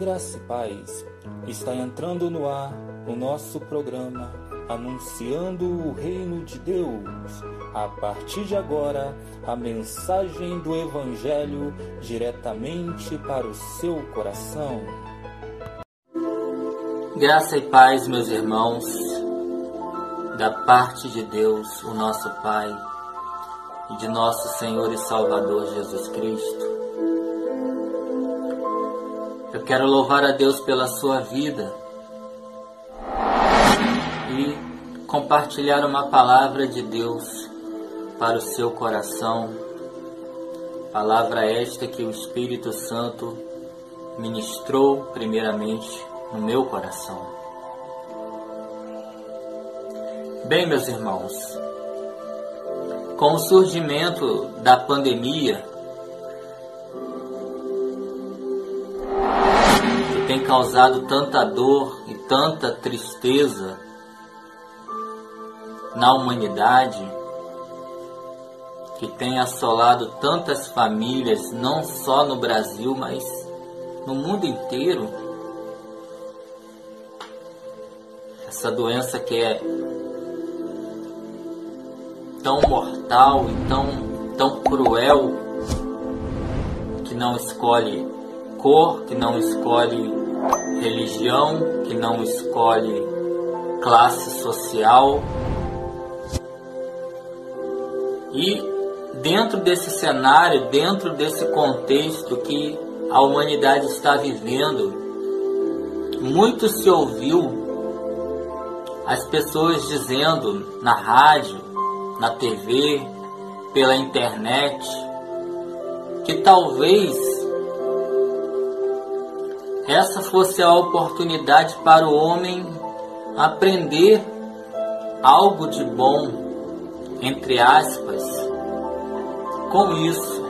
Graça e paz. Está entrando no ar o nosso programa Anunciando o Reino de Deus. A partir de agora, a mensagem do Evangelho diretamente para o seu coração. Graça e paz, meus irmãos, da parte de Deus, o nosso Pai, e de nosso Senhor e Salvador Jesus Cristo. Quero louvar a Deus pela sua vida e compartilhar uma palavra de Deus para o seu coração. Palavra esta que o Espírito Santo ministrou primeiramente no meu coração. Bem, meus irmãos, com o surgimento da pandemia, tem causado tanta dor e tanta tristeza na humanidade, que tem assolado tantas famílias, não só no Brasil, mas no mundo inteiro. Essa doença que é tão mortal e tão, tão cruel, que não escolhe cor, que não escolhe religião, que não escolhe classe social. E dentro desse cenário, dentro desse contexto que a humanidade está vivendo, muito se ouviu as pessoas dizendo na rádio, na TV, pela internet, que talvez essa fosse a oportunidade para o homem aprender algo de bom, entre aspas, com isso.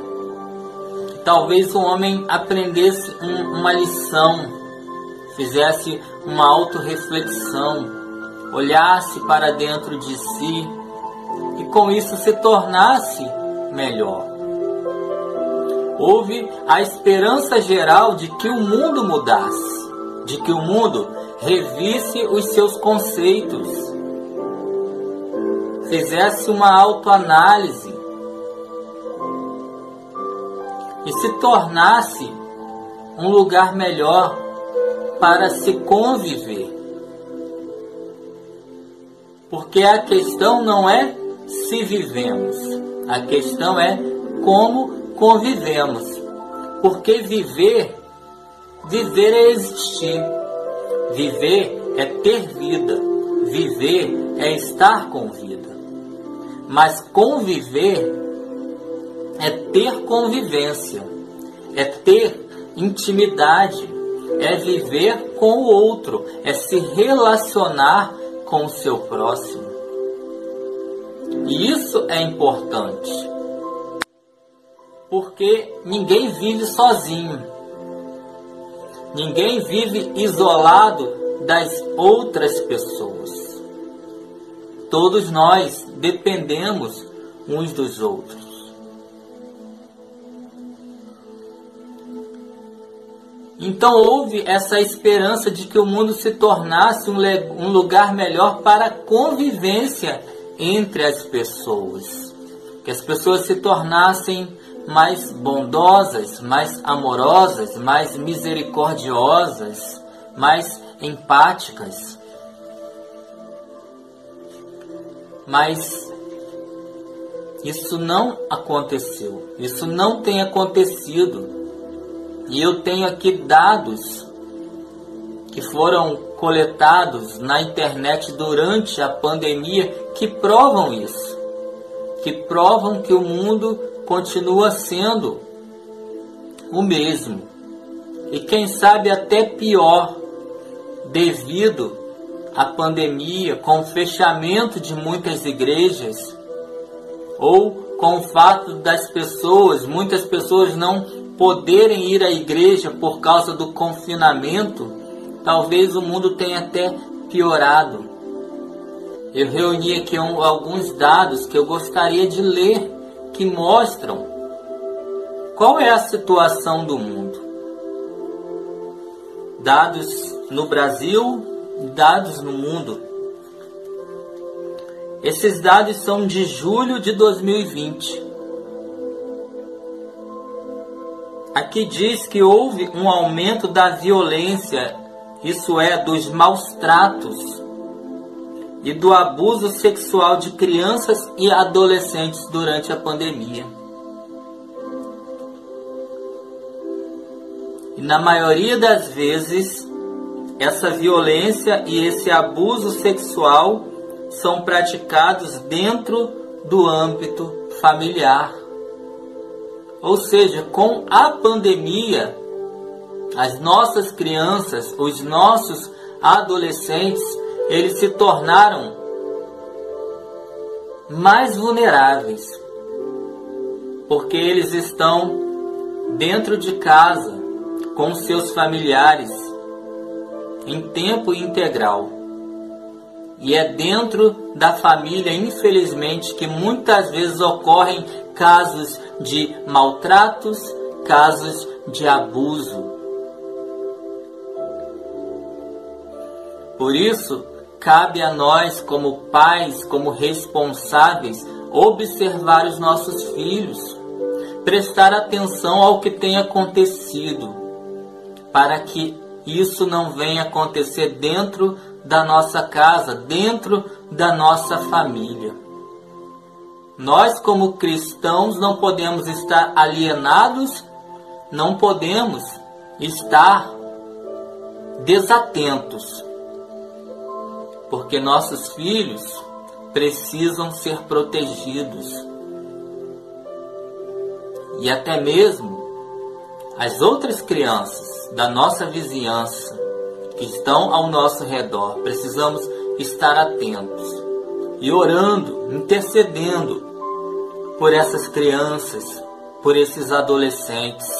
Talvez o homem aprendesse um, uma lição, fizesse uma autorreflexão, olhasse para dentro de si e com isso se tornasse melhor houve a esperança geral de que o mundo mudasse, de que o mundo revisse os seus conceitos, fizesse uma autoanálise e se tornasse um lugar melhor para se conviver. Porque a questão não é se vivemos, a questão é como convivemos. Porque viver, viver é existir. Viver é ter vida. Viver é estar com vida. Mas conviver é ter convivência, é ter intimidade, é viver com o outro, é se relacionar com o seu próximo. E isso é importante porque ninguém vive sozinho. Ninguém vive isolado das outras pessoas. Todos nós dependemos uns dos outros. Então houve essa esperança de que o mundo se tornasse um, lugar melhor para a convivência entre as pessoas. Que as pessoas se tornassem mais bondosas, mais amorosas, mais misericordiosas, mais empáticas. Mas isso não aconteceu, isso não tem acontecido. E eu tenho aqui dados que foram coletados na internet durante a pandemia que provam isso, que provam que o mundo continua sendo o mesmo. E quem sabe até pior, devido à pandemia, com o fechamento de muitas igrejas, ou com o fato das pessoas, muitas pessoas não poderem ir à igreja por causa do confinamento, talvez o mundo tenha até piorado. Eu reuni aqui um, alguns dados que eu gostaria de ler que mostram qual é a situação do mundo. dados no Brasil, dados no mundo. Esses dados são de julho de 2020. Aqui diz que houve um aumento da violência, isso é, dos maus tratos e do abuso sexual de crianças e adolescentes durante a pandemia. E na maioria das vezes, essa violência e esse abuso sexual são praticados dentro do âmbito familiar. Ou seja, com a pandemia, as nossas crianças, os nossos adolescentes, eles se tornaram mais vulneráveis, porque eles estão dentro de casa com seus familiares em tempo integral. E é dentro da família, infelizmente, que muitas vezes ocorrem casos de maltratos, casos de abuso. Por isso, cabe a nós, como pais, como responsáveis, observar os nossos filhos, prestar atenção ao que tem acontecido, para que isso não venha acontecer dentro da nossa casa, dentro da nossa família. Nós, como cristãos, não podemos estar alienados, não podemos estar desatentos, porque nossos filhos precisam ser protegidos. E até mesmo as outras crianças da nossa vizinhança que estão ao nosso redor, precisamos estar atentos e orando, intercedendo por essas crianças, por esses adolescentes.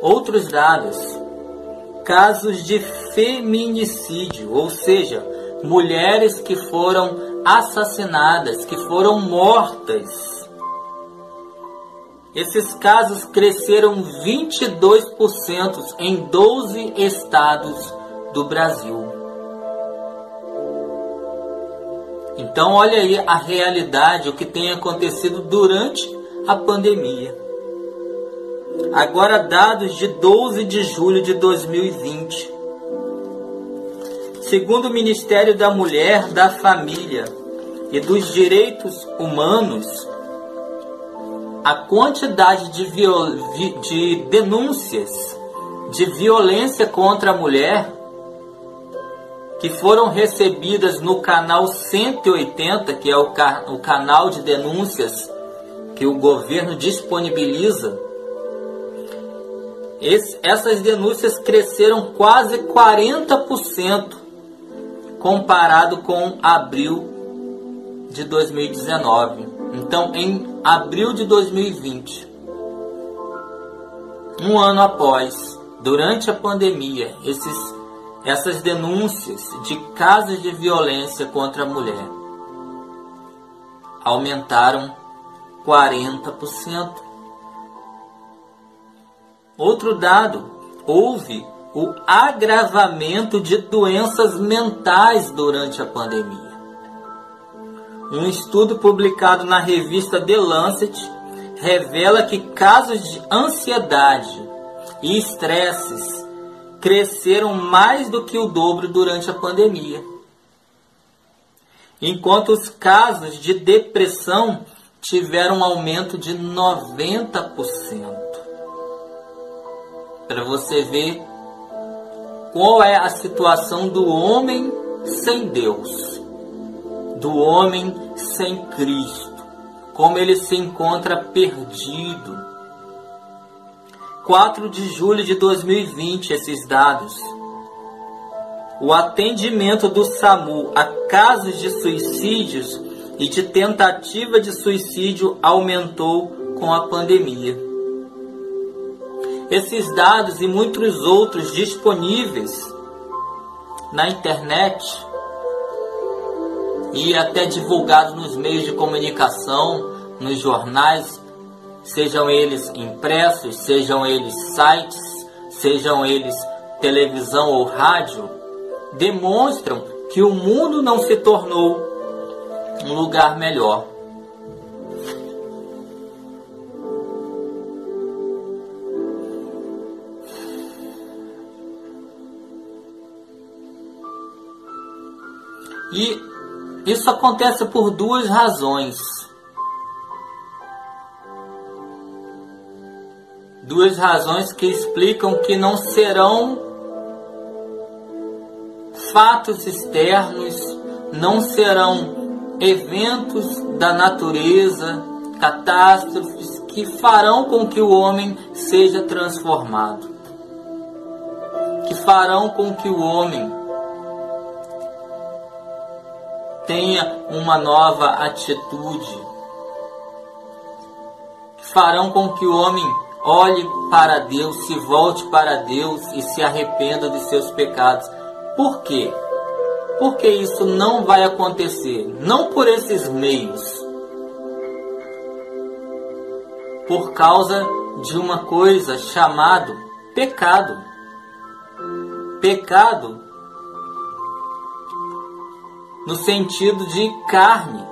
Outros dados: casos de feminicídio, ou seja, mulheres que foram assassinadas, que foram mortas. Esses casos cresceram 22% em 12 estados do Brasil. Então, olha aí a realidade, o que tem acontecido durante a pandemia. Agora, dados de 12 de julho de 2020. Segundo o Ministério da Mulher, da Família e dos Direitos Humanos, a quantidade de, de denúncias de violência contra a mulher que foram recebidas no canal 180, que é o, ca o canal de denúncias que o governo disponibiliza, esse, essas denúncias cresceram quase 40% comparado com abril de 2019. Então, em abril de 2020, um ano após, durante a pandemia, esses essas denúncias de casos de violência contra a mulher aumentaram 40%. Outro dado, houve o agravamento de doenças mentais durante a pandemia. Um estudo publicado na revista The Lancet revela que casos de ansiedade e estresses cresceram mais do que o dobro durante a pandemia. Enquanto os casos de depressão tiveram um aumento de 90%. Para você ver qual é a situação do homem sem Deus, do homem sem Cristo, como ele se encontra perdido 4 de julho de 2020 esses dados. O atendimento do SAMU a casos de suicídios e de tentativa de suicídio aumentou com a pandemia. Esses dados e muitos outros disponíveis na internet e até divulgados nos meios de comunicação, nos jornais, sejam eles impressos, sejam eles sites, sejam eles televisão ou rádio, demonstram que o mundo não se tornou um lugar melhor. E isso acontece por duas razões. Duas razões que explicam que não serão fatos externos, não serão eventos da natureza, catástrofes que farão com que o homem seja transformado, que farão com que o homem tenha uma nova atitude, farão com que o homem olhe para Deus, se volte para Deus e se arrependa dos seus pecados. Por quê? Porque isso não vai acontecer, não por esses meios, por causa de uma coisa chamado pecado. Pecado no sentido de carne.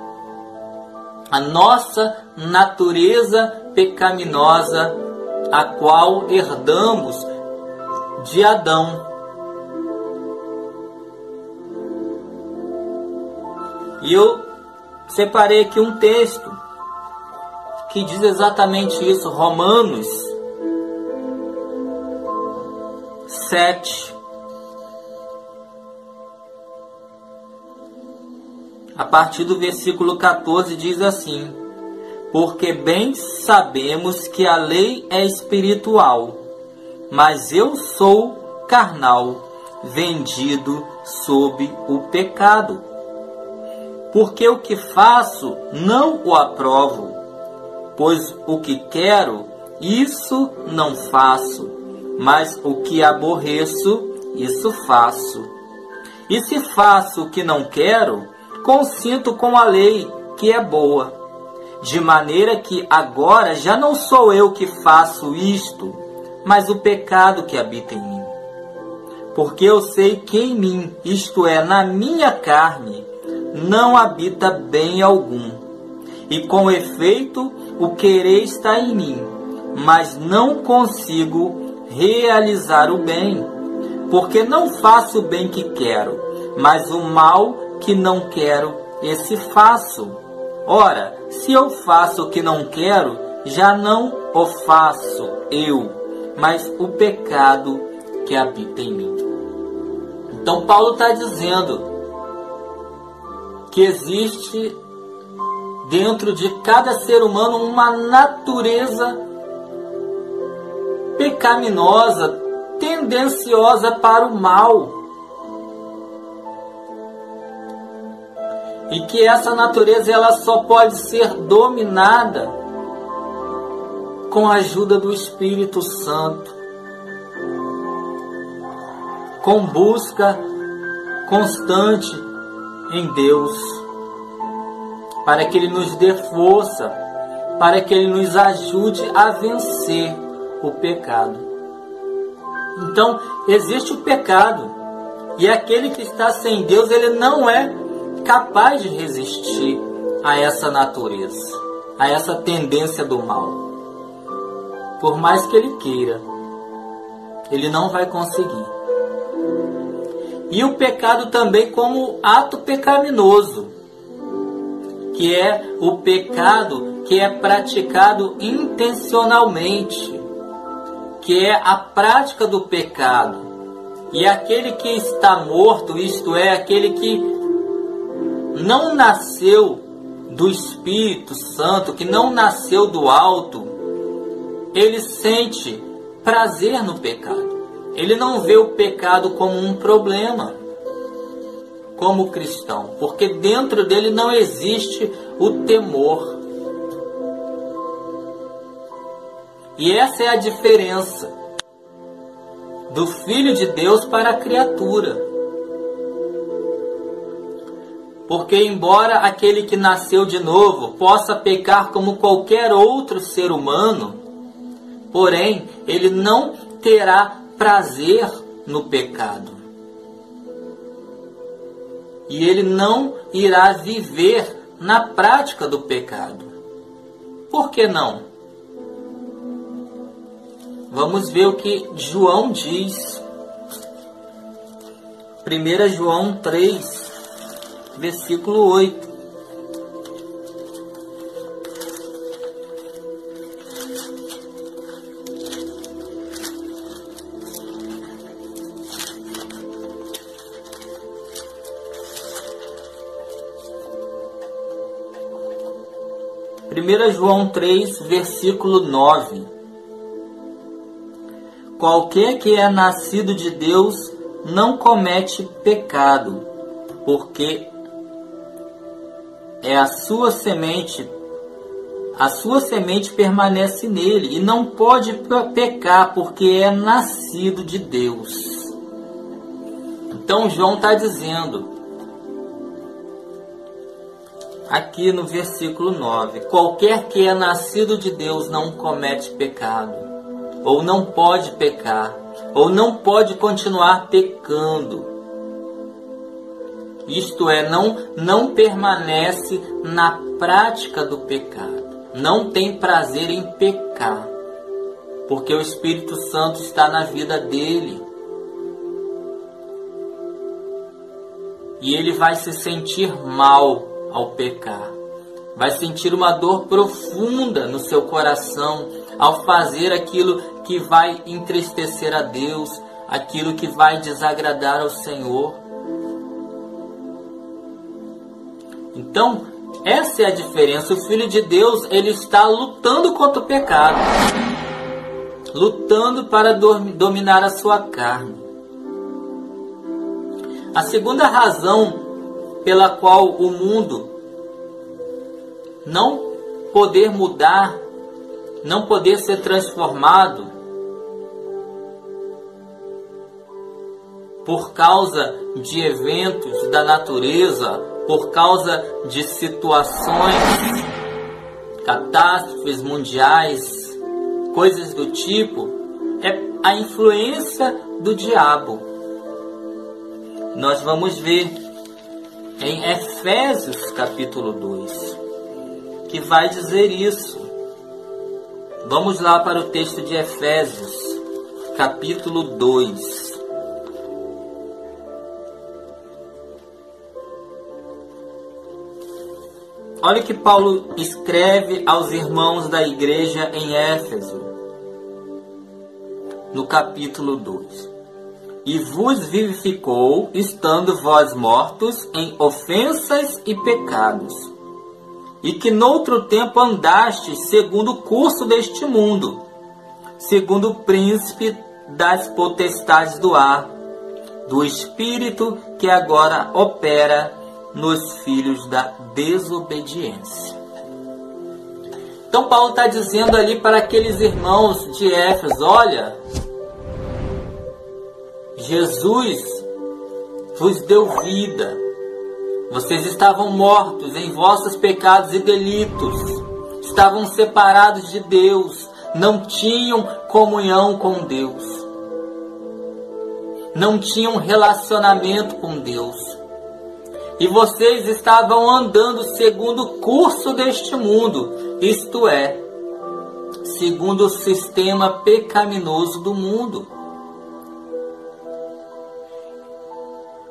A nossa natureza pecaminosa, a qual herdamos de Adão. E eu separei aqui um texto que diz exatamente isso, Romanos 7, a partir do versículo 14 diz assim: Porque bem sabemos que a lei é espiritual, mas eu sou carnal, vendido sob o pecado. Porque o que faço não o aprovo, pois o que quero, isso não faço, mas o que aborreço, isso faço. E se faço o que não quero, consinto com a lei, que é boa. De maneira que agora já não sou eu que faço isto, mas o pecado que habita em mim. Porque eu sei que em mim, isto é, na minha carne, não habita bem algum. E com efeito, o querer está em mim, mas não consigo realizar o bem, porque não faço o bem que quero, mas o mal que não quero, esse faço. Ora, se eu faço o que não quero, já não o faço eu, mas o pecado que habita em mim. Então, Paulo está dizendo que existe dentro de cada ser humano uma natureza pecaminosa, tendenciosa para o mal. E que essa natureza ela só pode ser dominada com a ajuda do Espírito Santo, com busca constante em Deus, para que Ele nos dê força, para que Ele nos ajude a vencer o pecado. Então, existe o pecado, e aquele que está sem Deus, ele não é capaz de resistir a essa natureza, a essa tendência do mal. Por mais que ele queira, ele não vai conseguir. E o pecado também como ato pecaminoso, que é o pecado que é praticado intencionalmente, que é a prática do pecado. E aquele que está morto, isto é, aquele que não nasceu do Espírito Santo, que não nasceu do alto, ele sente prazer no pecado. Ele não vê o pecado como um problema, como cristão, porque dentro dele não existe o temor. E essa é a diferença do Filho de Deus para a criatura. Porque, embora aquele que nasceu de novo possa pecar como qualquer outro ser humano, porém, ele não terá prazer no pecado. E ele não irá viver na prática do pecado. Por que não? Vamos ver o que João diz. 1 João 3, versículo 8. 1 João 3, versículo 9. Qualquer que é nascido de Deus não comete pecado, porque é a sua semente, a sua semente permanece nele e não pode pecar, porque é nascido de Deus. Então João está dizendo, aqui no versículo 9: Qualquer que é nascido de Deus não comete pecado, ou não pode pecar, ou não pode continuar pecando. Isto é, não, não permanece na prática do pecado, não tem prazer em pecar, porque o Espírito Santo está na vida dele. E ele vai se sentir mal ao pecar. Vai sentir uma dor profunda no seu coração ao fazer aquilo que vai entristecer a Deus, aquilo que vai desagradar ao Senhor. Então, essa é a diferença. O Filho de Deus, ele está lutando contra o pecado. Lutando para dominar a sua carne. A segunda razão pela qual o mundo não poder mudar, não poder ser transformado por causa de eventos da natureza, por causa de situações, catástrofes mundiais, coisas do tipo, é a influência do diabo. Nós vamos ver em Efésios capítulo 2, que vai dizer isso. Vamos lá para o texto de Efésios, capítulo 2. Olha o que Paulo escreve aos irmãos da igreja em Éfeso, no capítulo 2 e vos vivificou, estando vós mortos em ofensas e pecados, e que noutro tempo andastes segundo o curso deste mundo, segundo o príncipe das potestades do ar, do espírito que agora opera nos filhos da desobediência. Então Paulo está dizendo ali para aqueles irmãos de Éfeso, olha, Jesus vos deu vida. Vocês estavam mortos em vossos pecados e delitos, estavam separados de Deus, não tinham comunhão com Deus, não tinham relacionamento com Deus. E vocês estavam andando segundo o curso deste mundo, isto é, segundo o sistema pecaminoso do mundo.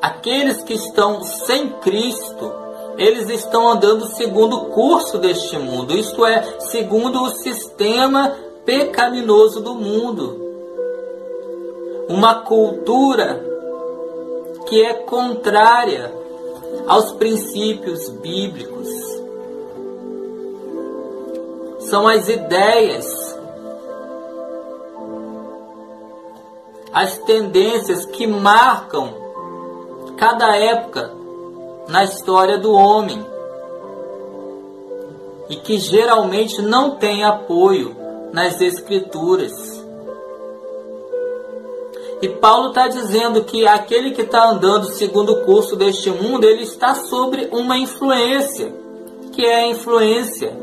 Aqueles que estão sem Cristo, eles estão andando segundo o curso deste mundo, isto é, segundo o sistema pecaminoso do mundo. Uma cultura que é contrária aos princípios bíblicos. São as ideias, as tendências que marcam cada época na história do homem e que geralmente não tem apoio nas Escrituras. E Paulo está dizendo que aquele que está andando segundo o curso deste mundo, ele está sobre uma influência, que é a influência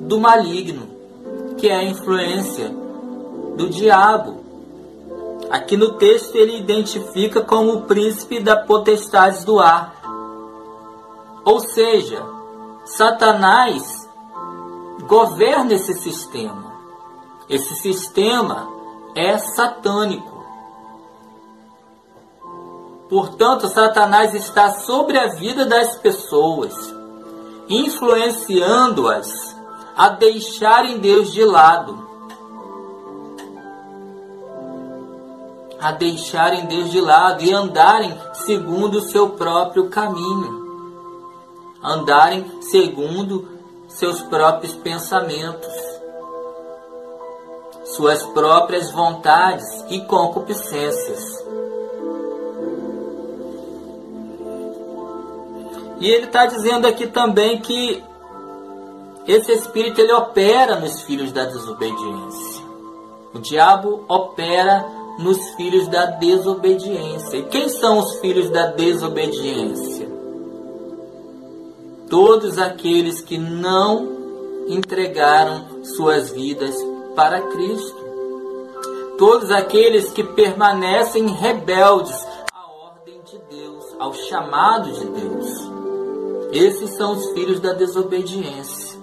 do maligno, que é a influência do diabo. Aqui no texto ele identifica como o príncipe da potestade do ar. Ou seja, Satanás governa esse sistema. Esse sistema é satânico. Portanto, Satanás está sobre a vida das pessoas, influenciando-as a deixarem Deus de lado, a deixarem Deus de lado e andarem segundo o seu próprio caminho, andarem segundo seus próprios pensamentos, suas próprias vontades e concupiscências. E ele está dizendo aqui também que esse espírito ele opera nos filhos da desobediência. O diabo opera nos filhos da desobediência. E quem são os filhos da desobediência? Todos aqueles que não entregaram suas vidas para Cristo. Todos aqueles que permanecem rebeldes à ordem de Deus, ao chamado de Deus. Esses são os filhos da desobediência.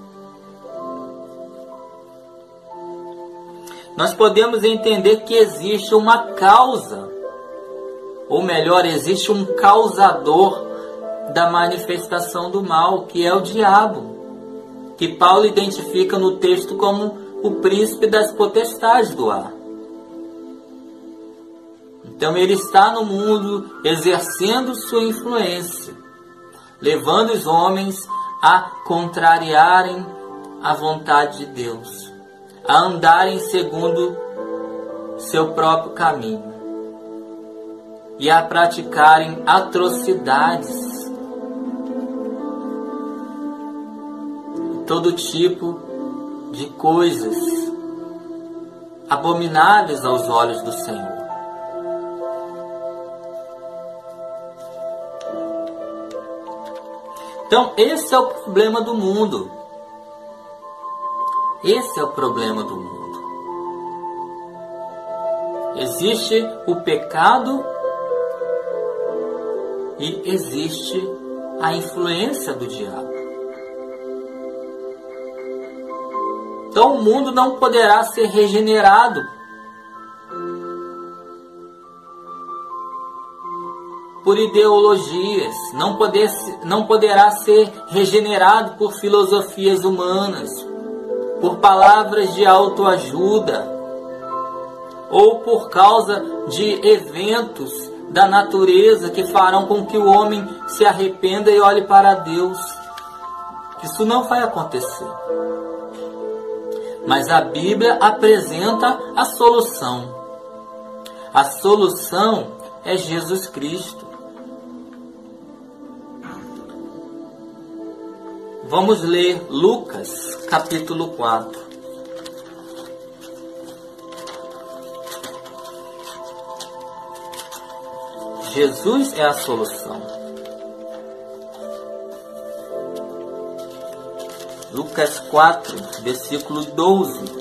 Nós podemos entender que existe uma causa, ou melhor, existe um causador da manifestação do mal, que é o diabo, que Paulo identifica no texto como o príncipe das potestades do ar. Então ele está no mundo exercendo sua influência levando os homens a contrariarem a vontade de Deus, a andarem segundo seu próprio caminho e a praticarem atrocidades, todo tipo de coisas abomináveis aos olhos do Senhor. Então, esse é o problema do mundo. Esse é o problema do mundo. Existe o pecado e existe a influência do diabo. Então o mundo não poderá ser regenerado por ideologias, não, poder, não poderá ser regenerado por filosofias humanas, por palavras de autoajuda ou por causa de eventos da natureza que farão com que o homem se arrependa e olhe para Deus. Isso não vai acontecer. Mas a Bíblia apresenta a solução. A solução é Jesus Cristo. Vamos ler Lucas, capítulo 4. Jesus é a solução. Lucas 4, versículo 12.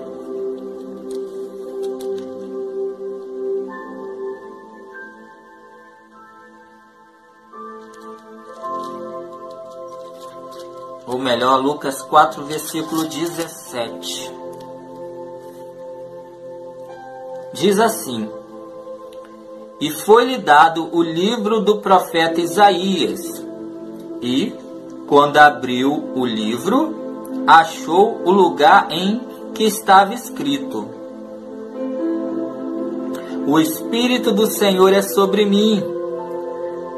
Ou melhor, Lucas 4, versículo 17. Diz assim: E foi-lhe dado o livro do profeta Isaías, e, quando abriu o livro, achou o lugar em que estava escrito: O Espírito do Senhor é sobre mim,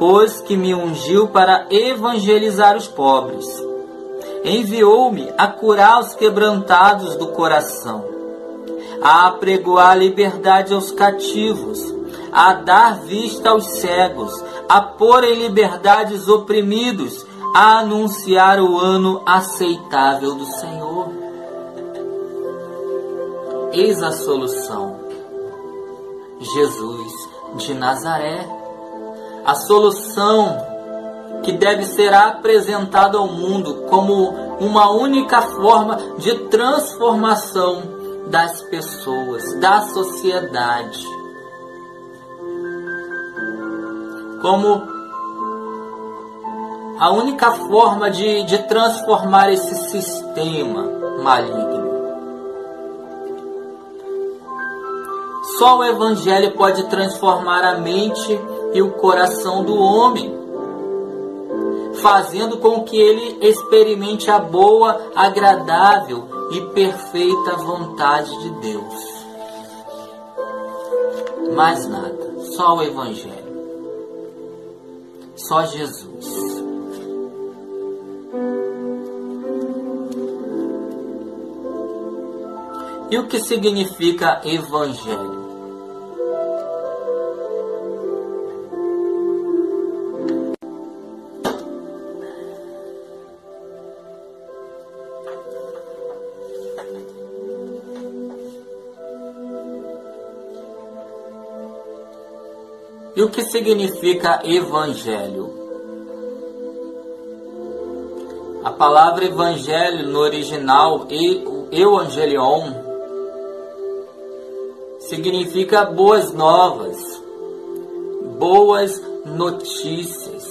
pois que me ungiu para evangelizar os pobres enviou-me a curar os quebrantados do coração, a apregoar liberdade aos cativos, a dar vista aos cegos, a pôr em liberdade os oprimidos, a anunciar o ano aceitável do Senhor. Eis a solução. Jesus de Nazaré. A solução que deve ser apresentada ao mundo como uma única forma de transformação das pessoas, da sociedade. Como a única forma de, de transformar esse sistema maligno. Só o Evangelho pode transformar a mente e o coração do homem, fazendo com que ele experimente a boa, agradável e perfeita vontade de Deus. Mais nada, só o Evangelho. Só Jesus. E o que significa Evangelho? E o que significa evangelho? A palavra evangelho no original, evangelion, significa boas novas, boas notícias.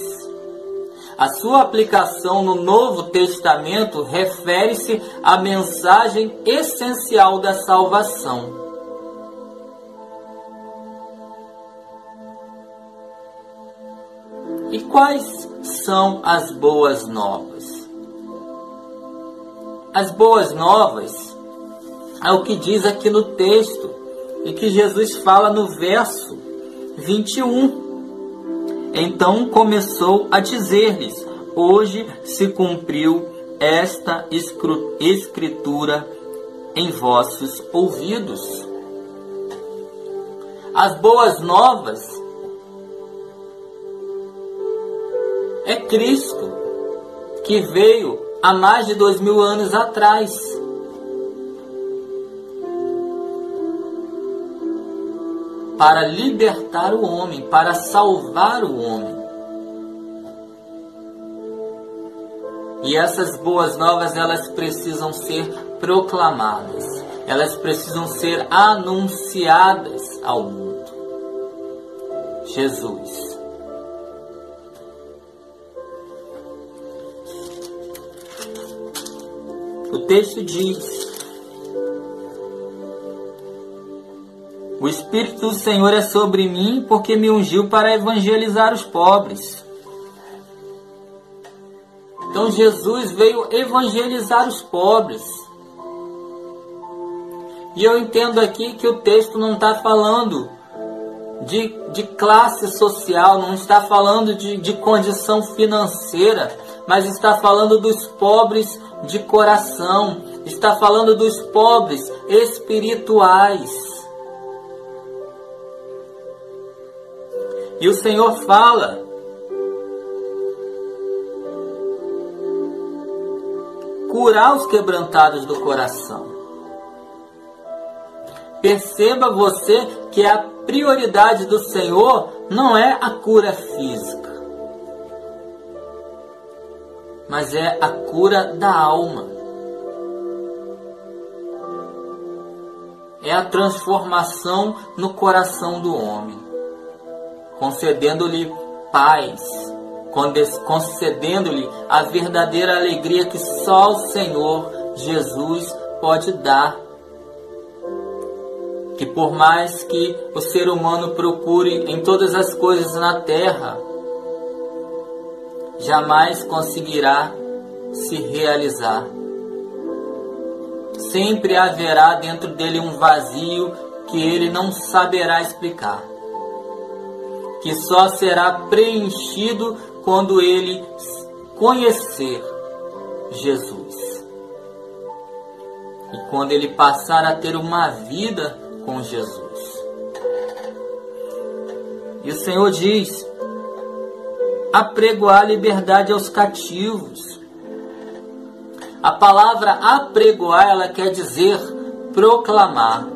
A sua aplicação no Novo Testamento refere-se à mensagem essencial da salvação E quais são as boas novas? As boas novas é o que diz aqui no texto e que Jesus fala no verso 21. Então começou a dizer-lhes: Hoje se cumpriu esta escritura em vossos ouvidos. As boas novas é Cristo, que veio há mais de dois mil anos atrás. Para libertar o homem, para salvar o homem. E essas boas novas, elas precisam ser proclamadas. Elas precisam ser anunciadas ao mundo. Jesus O texto diz: O Espírito do Senhor é sobre mim porque me ungiu para evangelizar os pobres. Então Jesus veio evangelizar os pobres. E eu entendo aqui que o texto não está falando de, de classe social, não está falando de, de condição financeira, mas está falando dos pobres de coração, está falando dos pobres espirituais. E o Senhor fala curar os quebrantados do coração. Perceba você que a prioridade do Senhor não é a cura física. Mas é a cura da alma. É a transformação no coração do homem, concedendo-lhe paz, concedendo-lhe a verdadeira alegria que só o Senhor Jesus pode dar. Que por mais que o ser humano procure em todas as coisas na terra, jamais conseguirá se realizar. Sempre haverá dentro dele um vazio que ele não saberá explicar, que só será preenchido quando ele conhecer Jesus. E quando ele passar a ter uma vida com Jesus. E o Senhor diz: apregoar liberdade aos cativos. A palavra apregoar, ela quer dizer proclamar,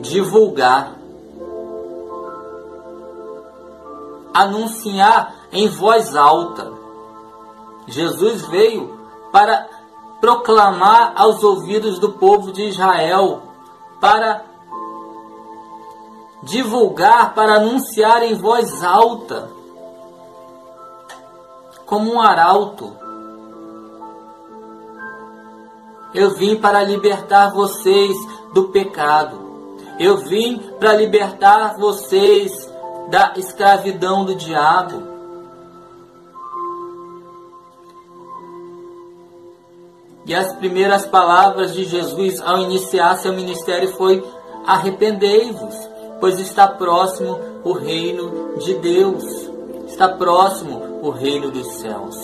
divulgar. anunciar em voz alta. Jesus veio para proclamar aos ouvidos do povo de Israel, para divulgar, para anunciar em voz alta, como um arauto. Eu vim para libertar vocês do pecado. Eu vim para libertar vocês da escravidão do diabo. E as primeiras palavras de Jesus ao iniciar seu ministério foi: arrependei-vos, pois está próximo o reino de Deus, está próximo o reino dos céus.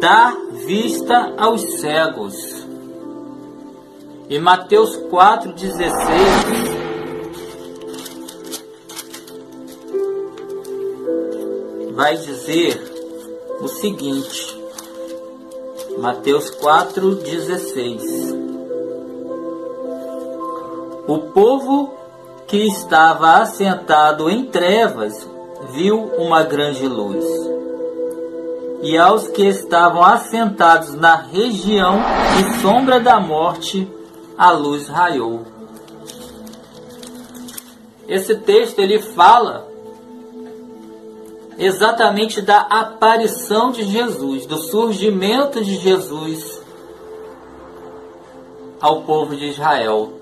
Dar vista aos cegos. Em Mateus 4,16 vai dizer o seguinte, Mateus 4,16 O povo que estava assentado em trevas viu uma grande luz. E aos que estavam assentados na região de sombra da morte, a luz raiou. Esse texto ele fala exatamente da aparição de Jesus, do surgimento de Jesus ao povo de Israel.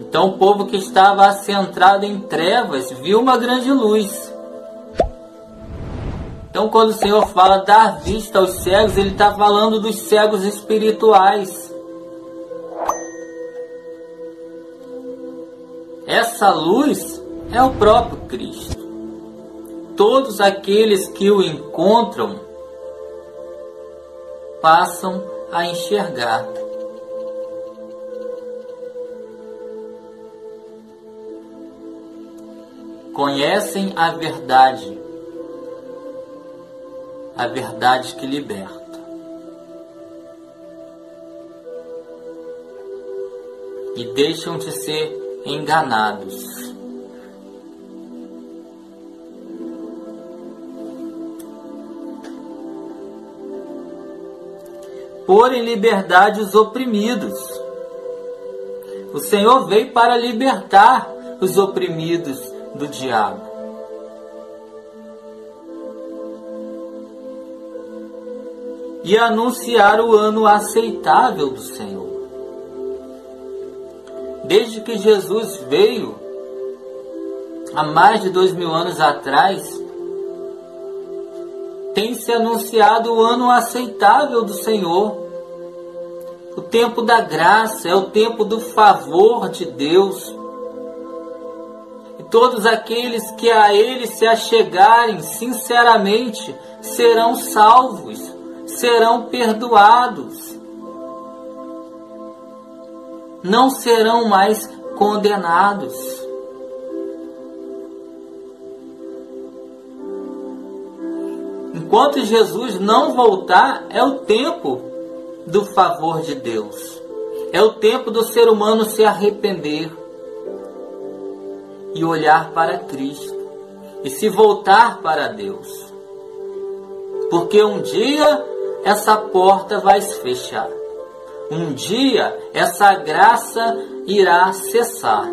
Então, o povo que estava assentado em trevas viu uma grande luz. Então, quando o Senhor fala dar vista aos cegos, Ele está falando dos cegos espirituais. Essa luz é o próprio Cristo todos aqueles que o encontram passam a enxergar. Conhecem a verdade, a verdade que liberta. E deixam de ser enganados. Pôr em liberdade os oprimidos. O Senhor veio para libertar os oprimidos do diabo. E anunciar o ano aceitável do Senhor. Desde que Jesus veio, há mais de dois mil anos atrás, tem se anunciado o ano aceitável do Senhor. O tempo da graça é o tempo do favor de Deus. E todos aqueles que a Ele se achegarem sinceramente serão salvos, serão perdoados. Não serão mais condenados. Enquanto Jesus não voltar, é o tempo do favor de Deus. É o tempo do ser humano se arrepender e olhar para Cristo e se voltar para Deus. Porque um dia essa porta vai se fechar. Um dia essa graça irá cessar.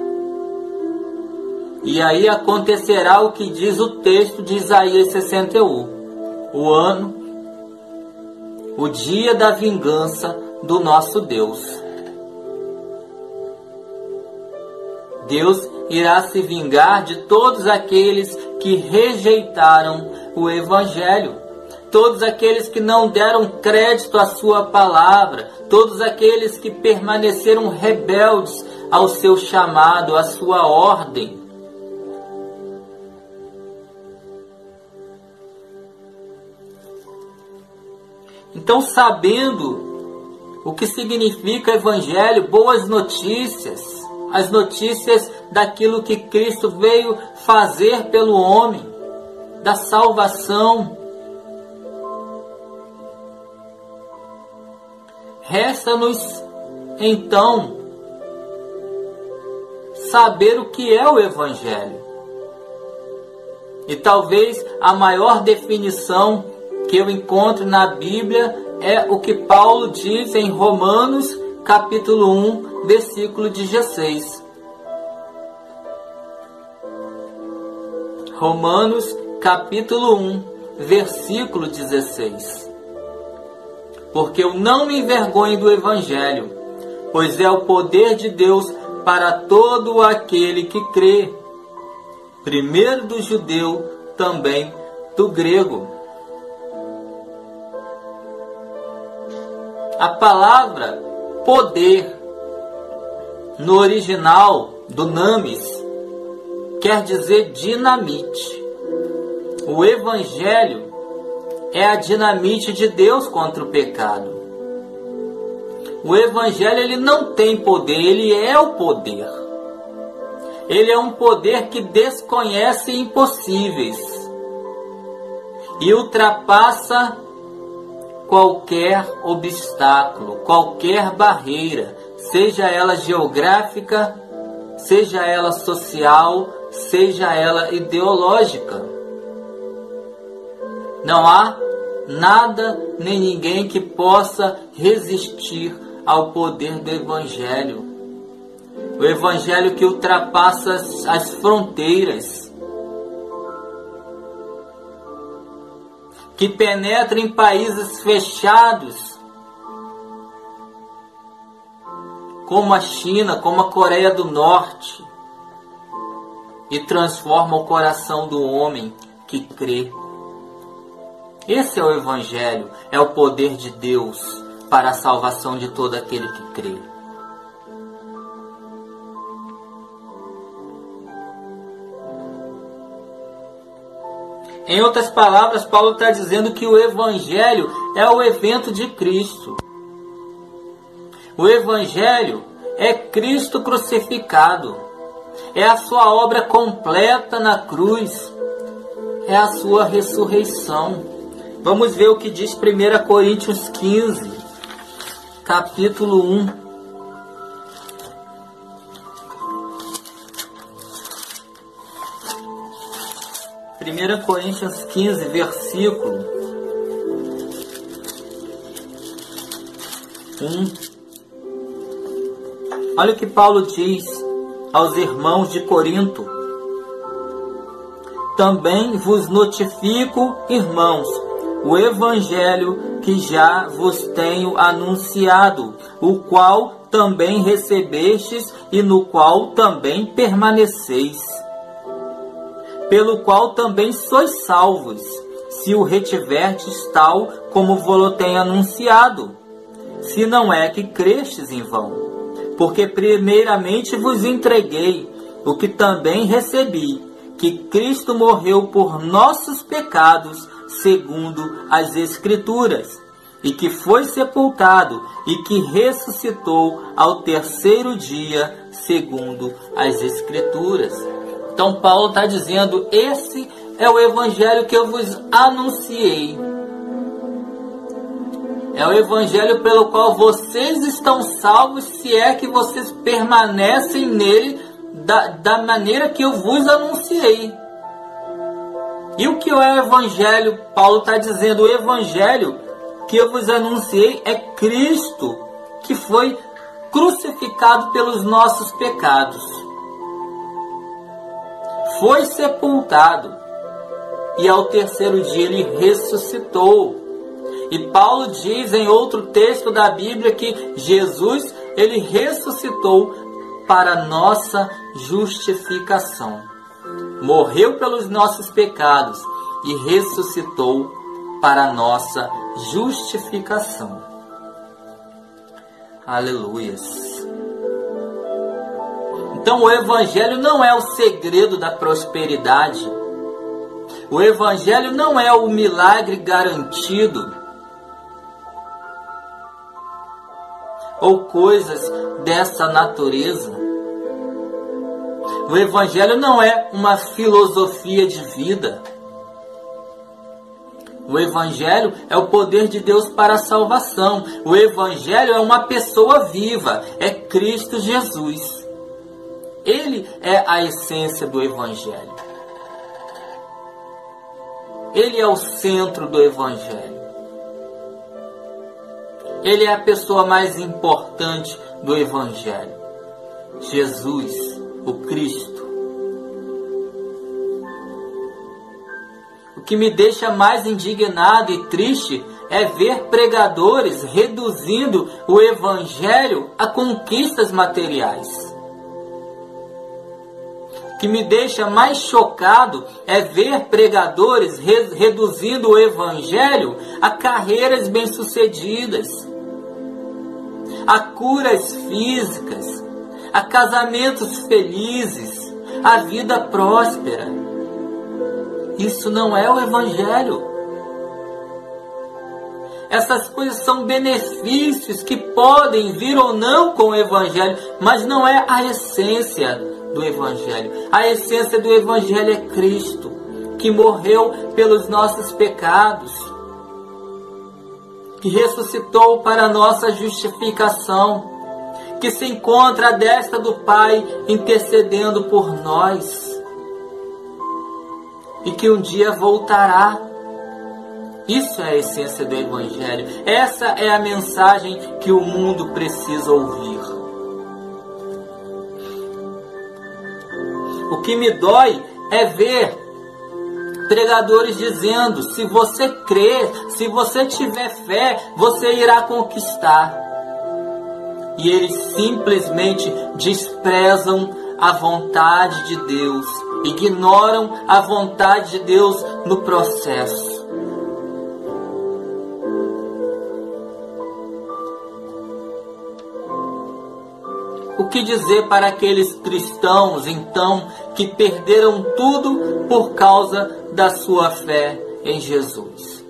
E aí acontecerá o que diz o texto de Isaías 61 o ano, o dia da vingança do nosso Deus. Deus irá se vingar de todos aqueles que rejeitaram o Evangelho, todos aqueles que não deram crédito à Sua palavra, todos aqueles que permaneceram rebeldes ao seu chamado, à Sua ordem. Então, sabendo o que significa evangelho, boas notícias, as notícias daquilo que Cristo veio fazer pelo homem, da salvação. Resta-nos então saber o que é o Evangelho. E talvez a maior definição que eu encontro na Bíblia é o que Paulo diz em Romanos, capítulo 1, versículo 16. Romanos, capítulo 1, versículo 16. Porque eu não me envergonho do evangelho, pois é o poder de Deus para todo aquele que crê, primeiro do judeu, também do grego. A palavra poder no original do Names quer dizer dinamite. O evangelho é a dinamite de Deus contra o pecado. O evangelho ele não tem poder, ele é o poder. Ele é um poder que desconhece impossíveis e ultrapassa qualquer obstáculo, qualquer barreira, seja ela geográfica, seja ela social, seja ela ideológica. Não há nada nem ninguém que possa resistir ao poder do Evangelho. O Evangelho que ultrapassa as fronteiras que penetra em países fechados, como a China, como a Coreia do Norte, e transforma o coração do homem que crê. Esse é o Evangelho, é o poder de Deus para a salvação de todo aquele que crê. Em outras palavras, Paulo está dizendo que o Evangelho é o evento de Cristo. O Evangelho é Cristo crucificado, é a sua obra completa na cruz, é a sua ressurreição. Vamos ver o que diz 1 Coríntios 15, capítulo 1. 1 Coríntios 15, versículo 1. Olha o que Paulo diz aos irmãos de Corinto. Também vos notifico, irmãos, o evangelho que já vos tenho anunciado, o qual também recebestes e no qual também permaneceis pelo qual também sois salvos, se o retivertes tal como vos tenho anunciado, se não é que crestes em vão. Porque primeiramente vos entreguei o que também recebi, que Cristo morreu por nossos pecados, segundo as Escrituras, e que foi sepultado e que ressuscitou ao terceiro dia, segundo as Escrituras. Então Paulo está dizendo: esse é o evangelho que eu vos anunciei. É o evangelho pelo qual vocês estão salvos, se é que vocês permanecem nele da, da maneira que eu vos anunciei. E o que é o evangelho? Paulo está dizendo: o evangelho que eu vos anunciei é Cristo, que foi crucificado pelos nossos pecados foi sepultado e ao terceiro dia ele ressuscitou. E Paulo diz em outro texto da Bíblia que Jesus ele ressuscitou para nossa justificação. Morreu pelos nossos pecados e ressuscitou para nossa justificação. Aleluias. Então o Evangelho não é o segredo da prosperidade. O Evangelho não é o milagre garantido. Ou coisas dessa natureza. O Evangelho não é uma filosofia de vida. O Evangelho é o poder de Deus para a salvação. O Evangelho é uma pessoa viva, é Cristo Jesus. Ele é a essência do Evangelho. Ele é o centro do Evangelho. Ele é a pessoa mais importante do Evangelho. Jesus, o Cristo. O que me deixa mais indignado e triste é ver pregadores reduzindo o Evangelho a conquistas materiais. Que me deixa mais chocado é ver pregadores re reduzindo o Evangelho a carreiras bem-sucedidas, a curas físicas, a casamentos felizes, a vida próspera. Isso não é o Evangelho. Essas coisas são benefícios que podem vir ou não com o Evangelho, mas não é a essência do Evangelho. A essência do Evangelho é Cristo, que morreu pelos nossos pecados, que ressuscitou para a nossa justificação, que se encontra à destra do Pai intercedendo por nós e que um dia voltará. Isso é a essência do Evangelho. Essa é a mensagem que o mundo precisa ouvir. O que me dói é ver pregadores dizendo: se você crer, se você tiver fé, você irá conquistar. E eles simplesmente desprezam a vontade de Deus ignoram a vontade de Deus no processo. O que dizer para aqueles cristãos, então, que perderam tudo por causa da sua fé em Jesus?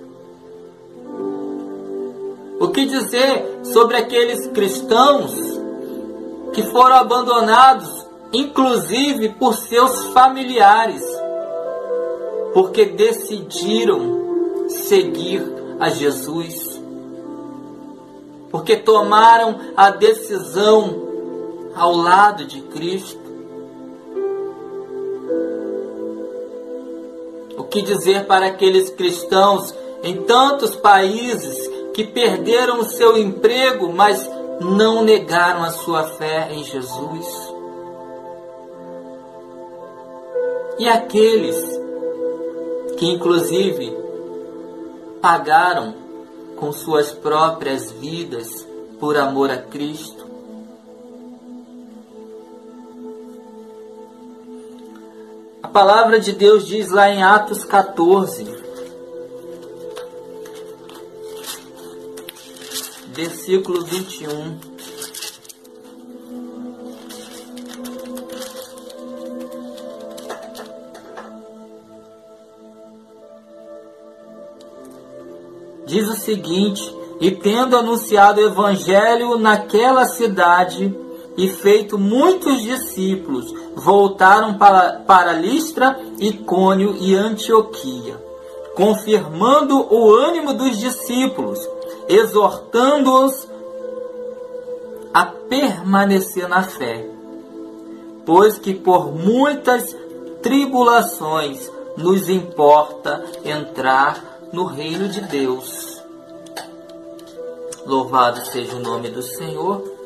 O que dizer sobre aqueles cristãos que foram abandonados inclusive por seus familiares, porque decidiram seguir a Jesus, porque tomaram a decisão ao lado de Cristo. O que dizer para aqueles cristãos em tantos países que perderam o seu emprego, mas não negaram a sua fé em Jesus? e aqueles que, inclusive, pagaram com suas próprias vidas por amor a Cristo. A palavra de Deus diz lá em Atos 14, versículo 21. diz o seguinte: E tendo anunciado o evangelho naquela cidade e feito muitos discípulos, voltaram para, para Listra, Icônio e Antioquia, confirmando o ânimo dos discípulos, exortando-os a permanecer na fé, pois que por muitas tribulações nos importa entrar no reino de Deus. Louvado seja o nome do Senhor.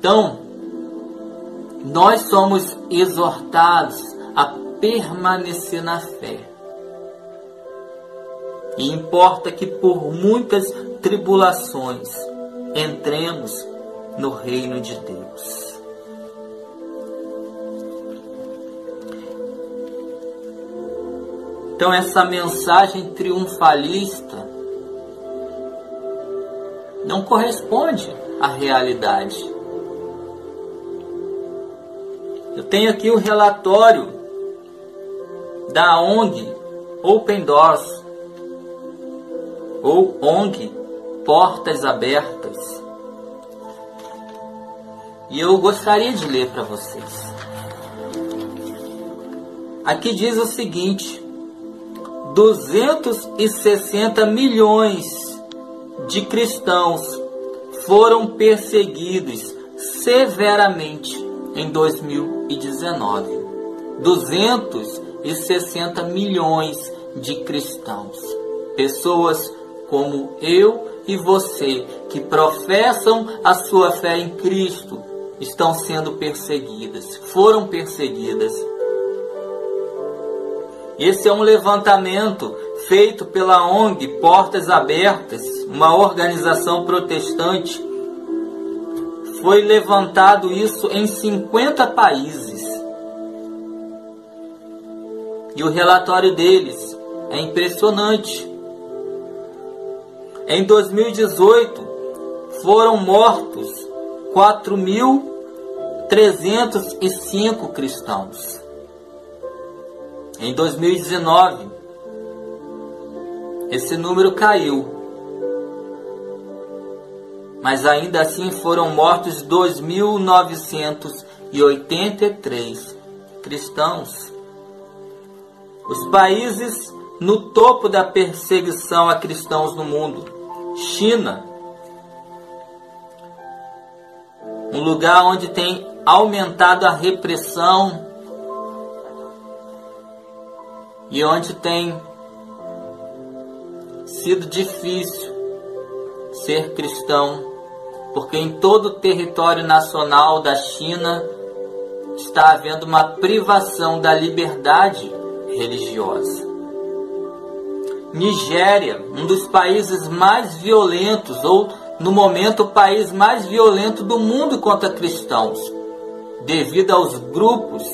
Então, nós somos exortados a permanecer na fé. E importa que por muitas tribulações entremos no reino de Deus. Então, essa mensagem triunfalista não corresponde à realidade. Eu tenho aqui o relatório da ONG Open Doors ou ONG Portas Abertas. E eu gostaria de ler para vocês. Aqui diz o seguinte: 260 milhões de cristãos foram perseguidos severamente em 2019. 260 milhões de cristãos, pessoas como eu e você que professam a sua fé em Cristo, estão sendo perseguidas, foram perseguidas esse é um levantamento feito pela ONG Portas Abertas, uma organização protestante. Foi levantado isso em 50 países. E o relatório deles é impressionante. Em 2018 foram mortos 4.305 cristãos. Em 2019, esse número caiu. Mas ainda assim foram mortos 2.983 cristãos. Os países no topo da perseguição a cristãos no mundo: China, um lugar onde tem aumentado a repressão. E onde tem sido difícil ser cristão, porque em todo o território nacional da China está havendo uma privação da liberdade religiosa. Nigéria, um dos países mais violentos, ou no momento o país mais violento do mundo contra cristãos, devido aos grupos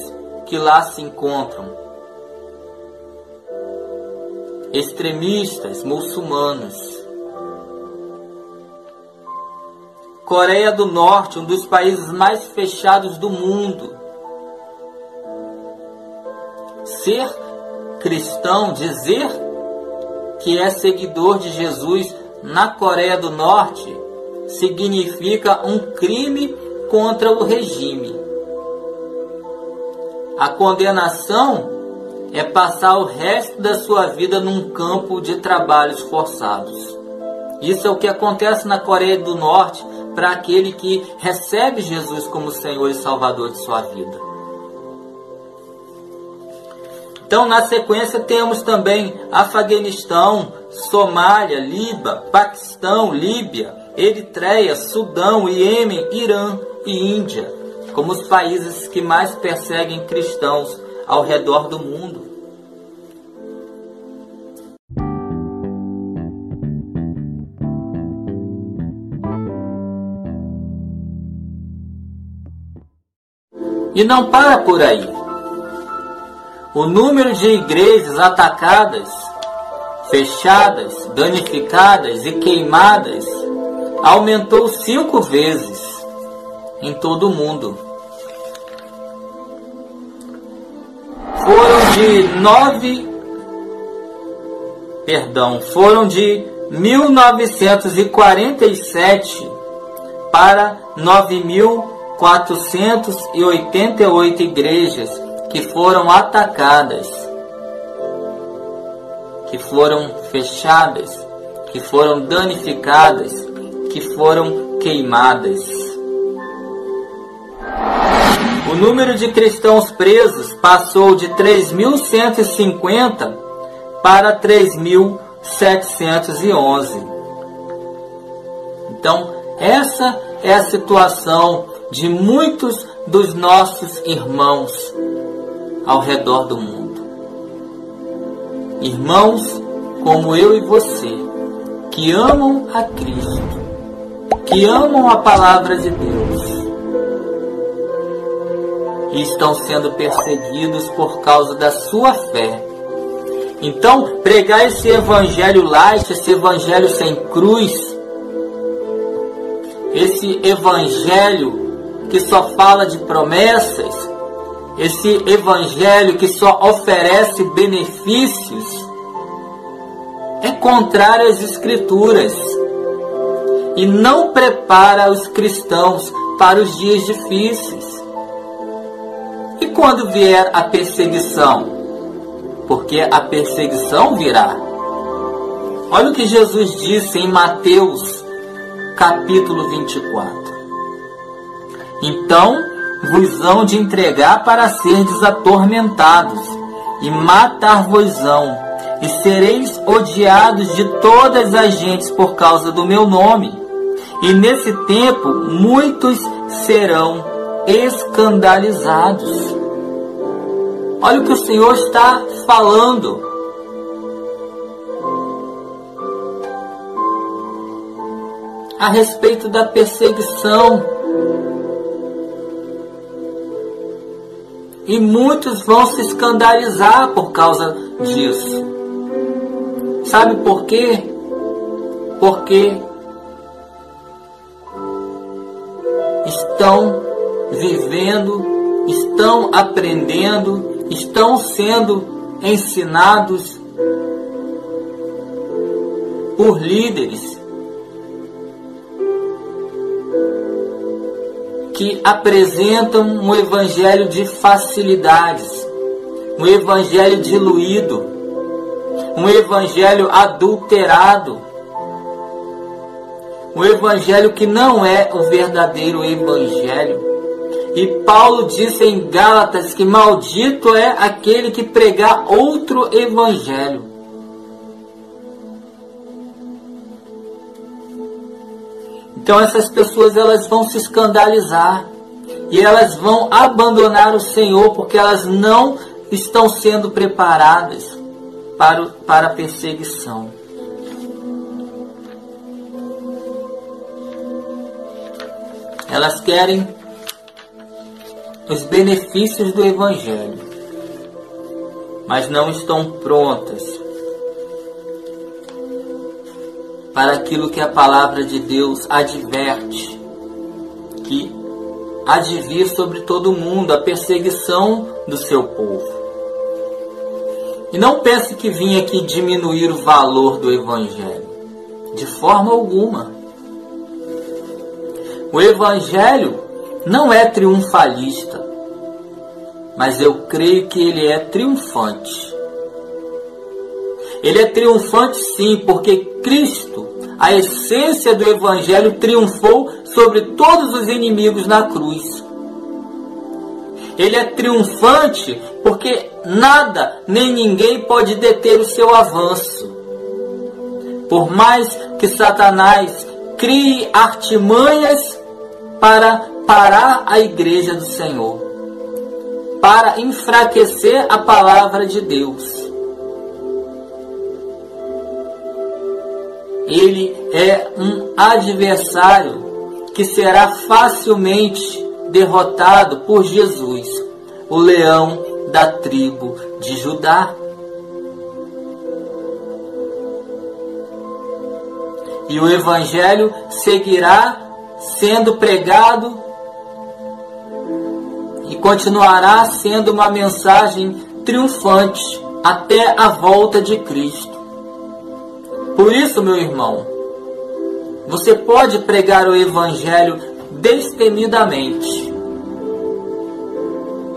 que lá se encontram extremistas muçulmanos. Coreia do Norte, um dos países mais fechados do mundo. Ser cristão, dizer que é seguidor de Jesus na Coreia do Norte, significa um crime contra o regime. A condenação é passar o resto da sua vida num campo de trabalhos forçados. Isso é o que acontece na Coreia do Norte para aquele que recebe Jesus como Senhor e Salvador de sua vida. Então, na sequência, temos também Afeganistão, Somália, Líbia, Paquistão, Líbia, Eritreia, Sudão, Iêmen, Irã e Índia, como os países que mais perseguem cristãos ao redor do mundo. E não para por aí. O número de igrejas atacadas, fechadas, danificadas e queimadas aumentou cinco vezes em todo o mundo. Foram de nove, perdão, foram de 1947 para 9.000 488 igrejas que foram atacadas, que foram fechadas, que foram danificadas, que foram queimadas. O número de cristãos presos passou de 3.150 para 3.711. Então, essa é a situação de muitos dos nossos irmãos ao redor do mundo. Irmãos como eu e você, que amam a Cristo, que amam a palavra de Deus e estão sendo perseguidos por causa da sua fé. Então, pregar esse evangelho light, esse evangelho sem cruz, esse evangelho que só fala de promessas, esse evangelho que só oferece benefícios, é contrário às Escrituras. e não prepara os cristãos para os dias difíceis. E quando vier a perseguição? Porque a perseguição virá. Olha o que Jesus disse em Mateus, capítulo 24. Então vos hão de entregar para serdes atormentados, e matar-vos-ão, e sereis odiados de todas as gentes por causa do meu nome. E nesse tempo muitos serão escandalizados. Olha o que o Senhor está falando. A respeito da perseguição. E muitos vão se escandalizar por causa disso. Sabe por quê? Porque estão vivendo, estão aprendendo, estão sendo ensinados por líderes que apresentam um evangelho de facilidades, um evangelho diluído, um evangelho adulterado, um evangelho que não é o verdadeiro evangelho. E Paulo disse em Gálatas que maldito é aquele que pregar outro evangelho. Então essas pessoas elas vão se escandalizar e elas vão abandonar o Senhor porque elas não estão sendo preparadas para, para a perseguição. Elas querem os benefícios do Evangelho, mas não estão prontas para aquilo que a palavra de Deus adverte, que há de vir sobre todo mundo a perseguição do seu povo. E não pense que vim aqui diminuir o valor do Evangelho, de forma alguma. O Evangelho não é triunfalista, mas eu creio que ele é triunfante. Ele é triunfante sim, porque Cristo, a essência do Evangelho, triunfou sobre todos os inimigos na cruz. Ele é triunfante porque nada nem ninguém pode deter o seu avanço. Por mais que Satanás crie artimanhas para parar a igreja do Senhor, para enfraquecer a palavra de Deus. Ele é um adversário que será facilmente derrotado por Jesus, o leão da tribo de Judá. E o Evangelho seguirá sendo pregado e continuará sendo uma mensagem triunfante até a volta de Cristo. Por isso, meu irmão, você pode pregar o Evangelho destemidamente,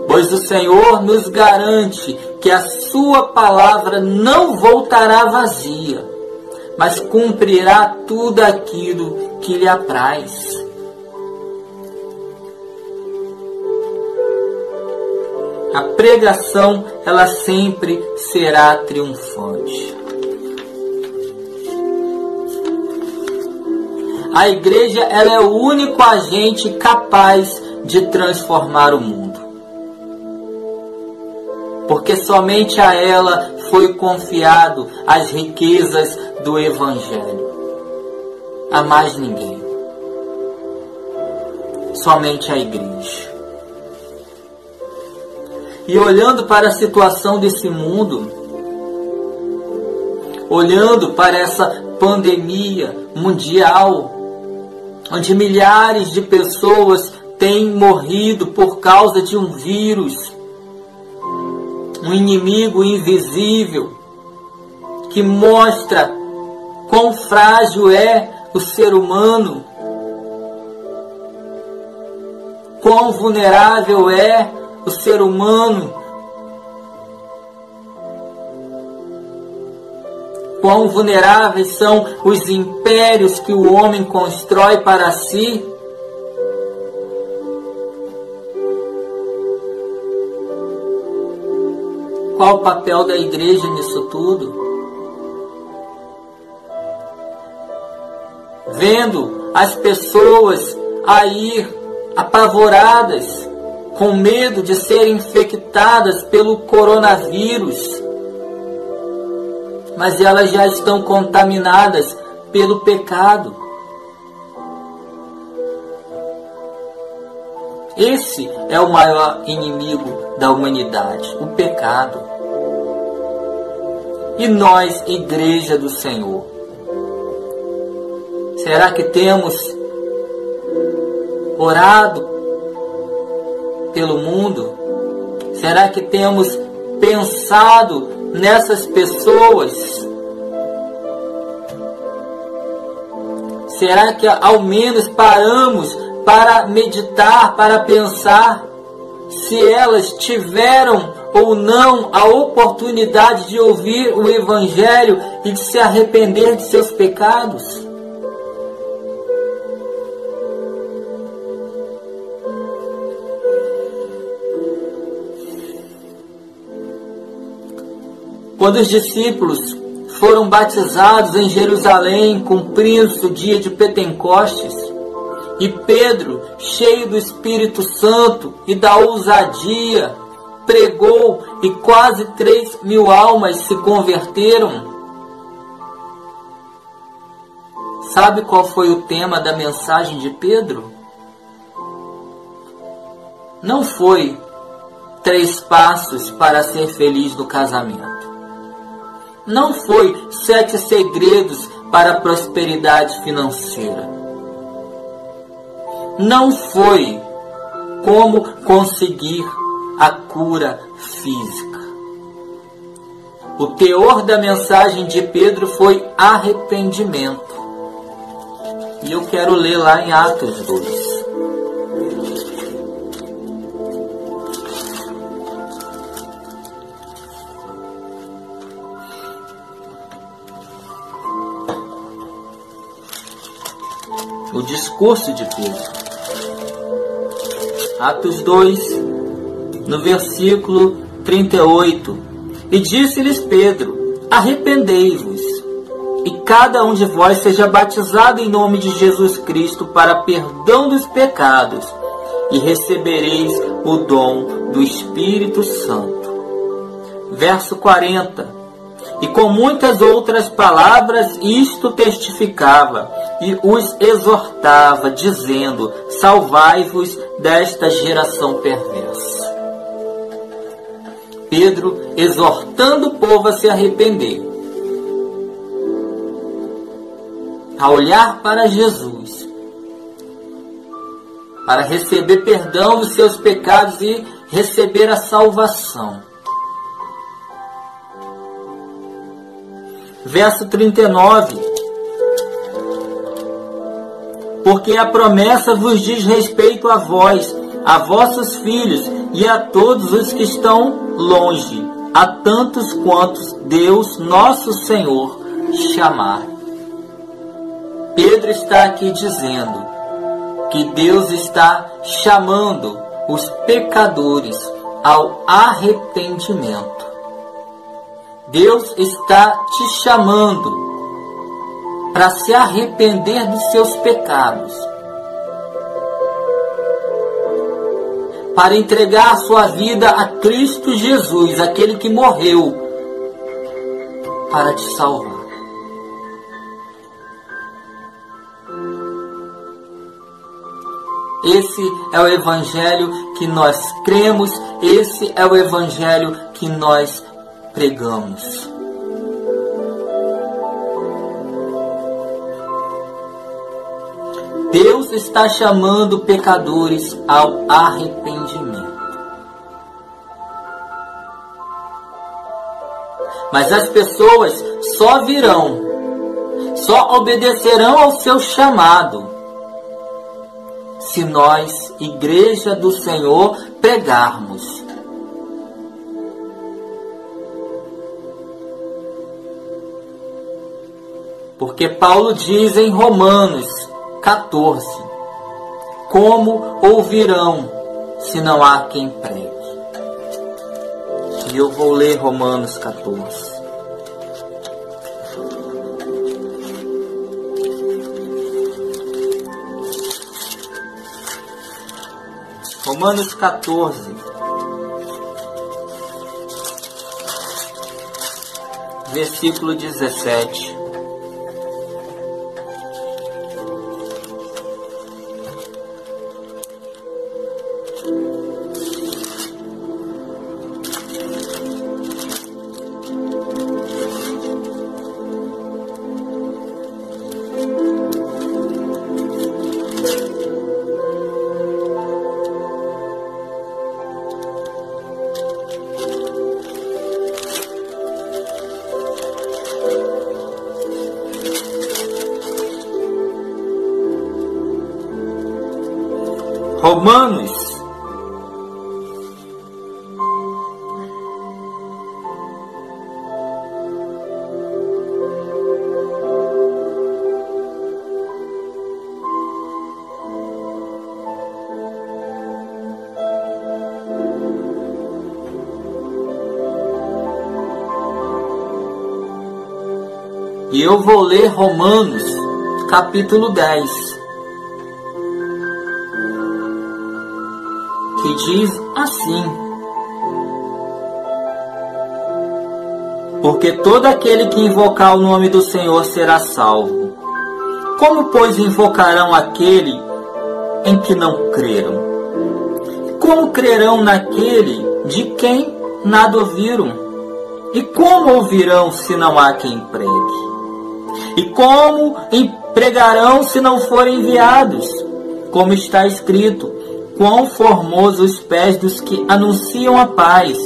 pois o Senhor nos garante que a Sua palavra não voltará vazia, mas cumprirá tudo aquilo que lhe apraz. A pregação, ela sempre será triunfante. A igreja ela é o único agente capaz de transformar o mundo. Porque somente a ela foi confiado as riquezas do evangelho. A mais ninguém. Somente a igreja. E olhando para a situação desse mundo, olhando para essa pandemia mundial, onde milhares de pessoas têm morrido por causa de um vírus, um inimigo invisível que mostra quão frágil é o ser humano, quão vulnerável é o ser humano, quão vulneráveis são os impérios que o homem constrói para si. Qual o papel da igreja nisso tudo? Vendo as pessoas a ir apavoradas, com medo de serem infectadas pelo coronavírus, mas elas já estão contaminadas pelo pecado. Esse é o maior inimigo da humanidade, o pecado. E nós, Igreja do Senhor, será que temos orado pelo mundo? Será que temos pensado nessas pessoas? Será que ao menos paramos para meditar, para pensar se elas tiveram ou não a oportunidade de ouvir o Evangelho e de se arrepender de seus pecados? Quando os discípulos foram batizados em Jerusalém, cumprindo-se o dia de Pentecostes, e Pedro, cheio do Espírito Santo e da ousadia, pregou e quase três mil almas se converteram. Sabe qual foi o tema da mensagem de Pedro? Não foi três passos para ser feliz no casamento não foi sete segredos para a prosperidade financeira. Não foi como conseguir a cura física. O teor da mensagem de Pedro foi arrependimento. E eu quero ler lá em Atos 2. O discurso de Pedro. Atos 2, no versículo 38. E disse-lhes Pedro: Arrependei-vos, e cada um de vós seja batizado em nome de Jesus Cristo para perdão dos pecados, e recebereis o dom do Espírito Santo. Verso 40 e com muitas outras palavras isto testificava e os exortava, dizendo: Salvai-vos desta geração perversa. Pedro exortando o povo a se arrepender, a olhar para Jesus, para receber perdão dos seus pecados e receber a salvação. Verso 39. Porque a promessa vos diz respeito a vós, a vossos filhos e a todos os que estão longe, a tantos quantos Deus, nosso Senhor, chamar. Pedro está aqui dizendo que Deus está chamando os pecadores ao arrependimento. Deus está te chamando para se arrepender dos seus pecados, para entregar sua vida a Cristo Jesus, aquele que morreu para te salvar. Esse é o Evangelho que nós cremos, esse é o Evangelho que nós pregamos. Deus está chamando pecadores ao arrependimento. Mas as pessoas só virão, só obedecerão ao seu chamado se nós, Igreja do Senhor, pregarmos. Porque Paulo diz em Romanos 14: Como ouvirão se não há quem pregue? E eu vou ler Romanos 14. Romanos 14. Versículo 17. Romanos. E eu vou ler Romanos, capítulo 10. Diz assim: Porque todo aquele que invocar o nome do Senhor será salvo. Como, pois, invocarão aquele em que não creram? Como crerão naquele de quem nada ouviram? E como ouvirão se não há quem pregue? E como pregarão se não forem enviados? Como está escrito: Quão formosos os pés dos que anunciam a paz,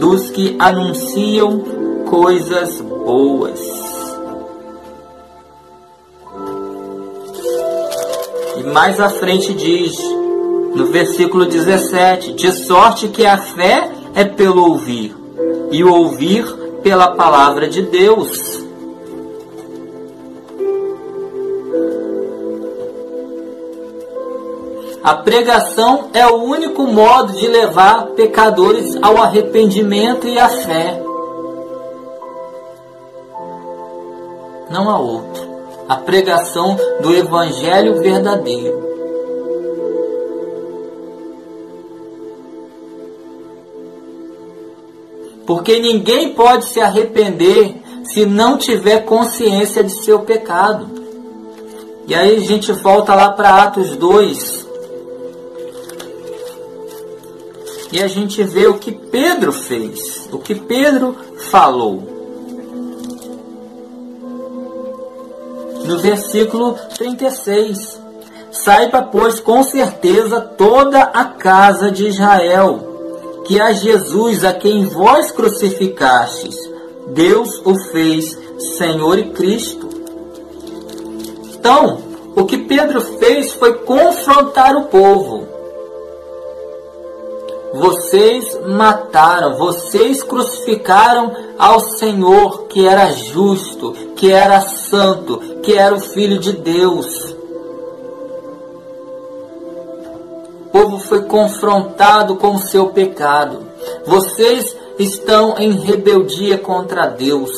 dos que anunciam coisas boas. E mais à frente diz, no versículo 17: De sorte que a fé é pelo ouvir, e o ouvir pela palavra de Deus. A pregação é o único modo de levar pecadores ao arrependimento e à fé. Não há outro. A pregação do Evangelho verdadeiro. Porque ninguém pode se arrepender se não tiver consciência de seu pecado. E aí a gente volta lá para Atos 2, e a gente vê o que Pedro fez, o que Pedro falou. No versículo 36. Saiba, pois, com certeza toda a casa de Israel, que a Jesus, a quem vós crucificastes, Deus o fez Senhor e Cristo. Então, o que Pedro fez foi confrontar o povo vocês mataram, vocês crucificaram ao Senhor que era justo, que era santo, que era o Filho de Deus. O povo foi confrontado com o seu pecado. Vocês estão em rebeldia contra Deus.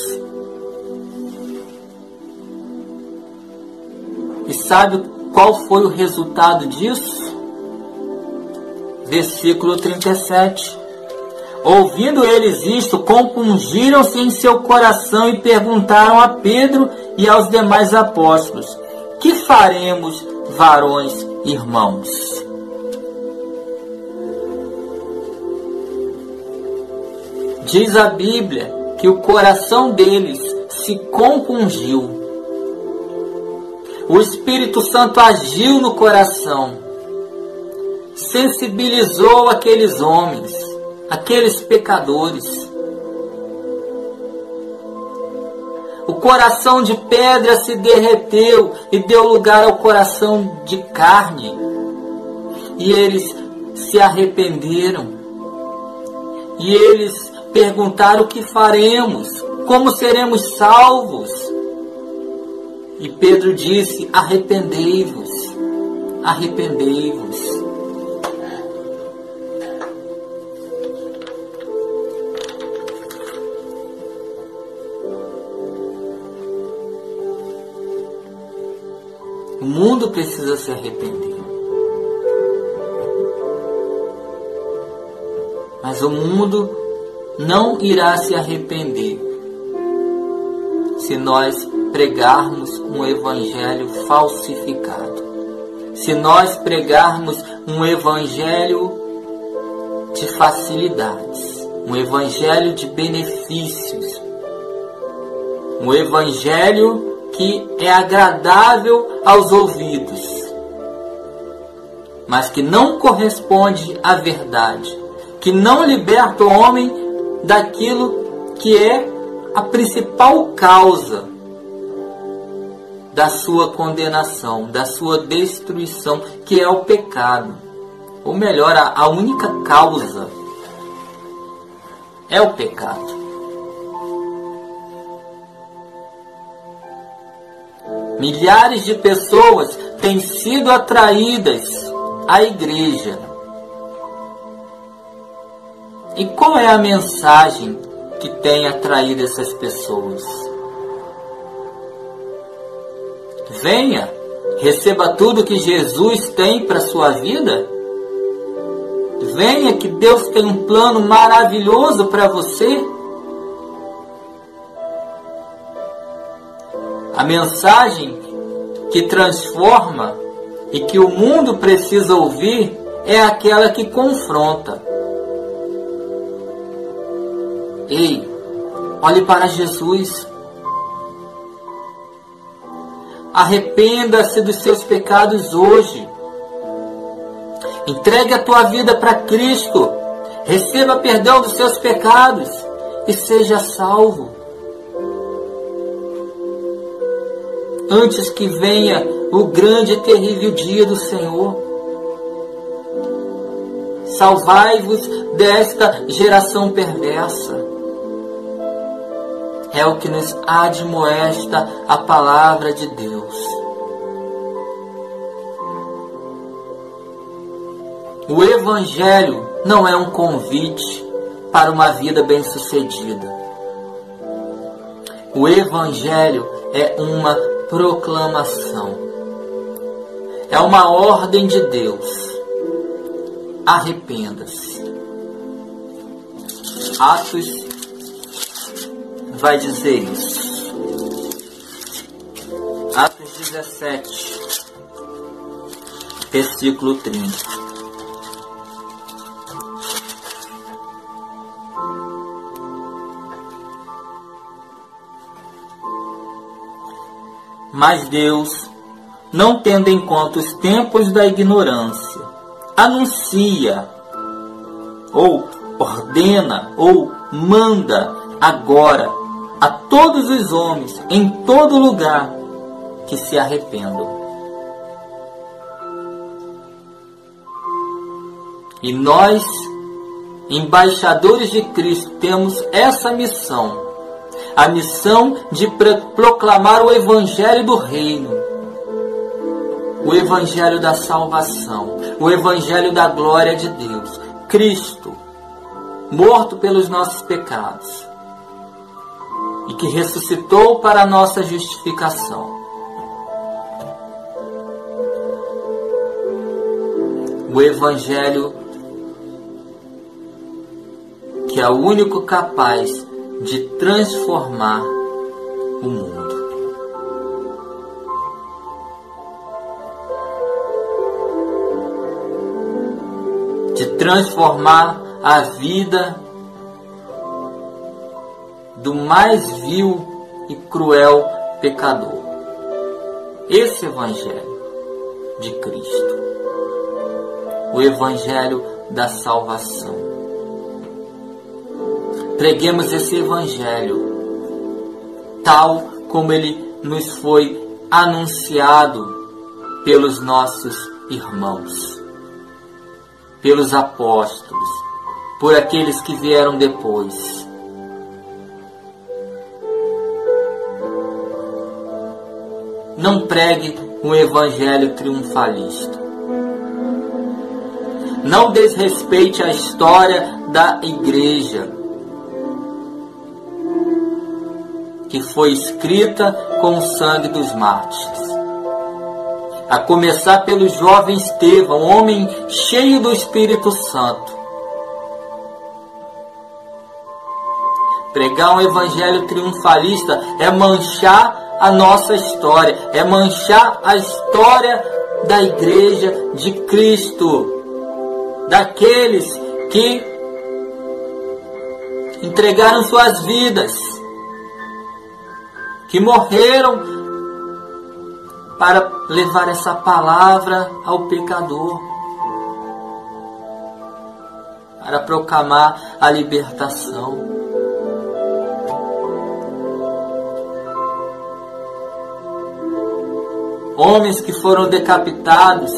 E sabe qual foi o resultado disso? Versículo 37. Ouvindo eles isto, compungiram-se em seu coração e perguntaram a Pedro e aos demais apóstolos: Que faremos, varões irmãos? Diz a Bíblia que o coração deles se compungiu. O Espírito Santo agiu no coração sensibilizou aqueles homens, aqueles pecadores. O coração de pedra se derreteu e deu lugar ao coração de carne. E eles se arrependeram. E eles perguntaram: o que faremos? Como seremos salvos? E Pedro disse: arrependei-vos, arrependei-vos. Mundo precisa se arrepender. Mas o mundo não irá se arrepender se nós pregarmos um evangelho falsificado. Se nós pregarmos um evangelho de facilidades, um evangelho de benefícios, um evangelho que é agradável aos ouvidos, mas que não corresponde à verdade, que não liberta o homem daquilo que é a principal causa da sua condenação, da sua destruição, que é o pecado. Ou melhor, a, única causa é o pecado. Milhares de pessoas têm sido atraídas à igreja. E qual é a mensagem que tem atraído essas pessoas? Venha, receba tudo que Jesus tem para sua vida. Venha que Deus tem um plano maravilhoso para você. A mensagem que transforma e que o mundo precisa ouvir é aquela que confronta. Ei, olhe para Jesus. Arrependa-se dos seus pecados hoje. Entregue a tua vida para Cristo. Receba perdão dos seus pecados e seja salvo. Antes que venha o grande e terrível dia do Senhor. Salvai-vos desta geração perversa. É o que nos admoesta a palavra de Deus. O Evangelho não é um convite para uma vida bem-sucedida. O Evangelho é uma proclamação. É uma ordem de Deus. Arrependa-se. Atos vai dizer isso. Atos 17, versículo 30. Mas Deus, não tendo em conta os tempos da ignorância, anuncia, ou ordena, ou manda agora a todos os homens, em todo lugar, que se arrependam. E nós, embaixadores de Cristo, temos essa missão a missão de proclamar o Evangelho do Reino, o Evangelho da salvação, o Evangelho da glória de Deus. Cristo, morto pelos nossos pecados e que ressuscitou para a nossa justificação. O Evangelho que é o único capaz de transformar o mundo. De transformar a vida do mais vil e cruel pecador. Esse Evangelho de Cristo, o Evangelho da salvação. Preguemos esse Evangelho, tal como ele nos foi anunciado pelos nossos irmãos, pelos apóstolos, por aqueles que vieram depois. Não pregue um evangelho triunfalista. Não desrespeite a história da igreja, que foi escrita com o sangue dos mártires. A começar pelo jovem Estevão, homem cheio do Espírito Santo. Pregar um evangelho triunfalista é manchar a nossa história, é manchar a história da igreja de Cristo daqueles que entregaram suas vidas, que morreram para levar essa palavra ao pecador, para proclamar a libertação. Homens que foram decapitados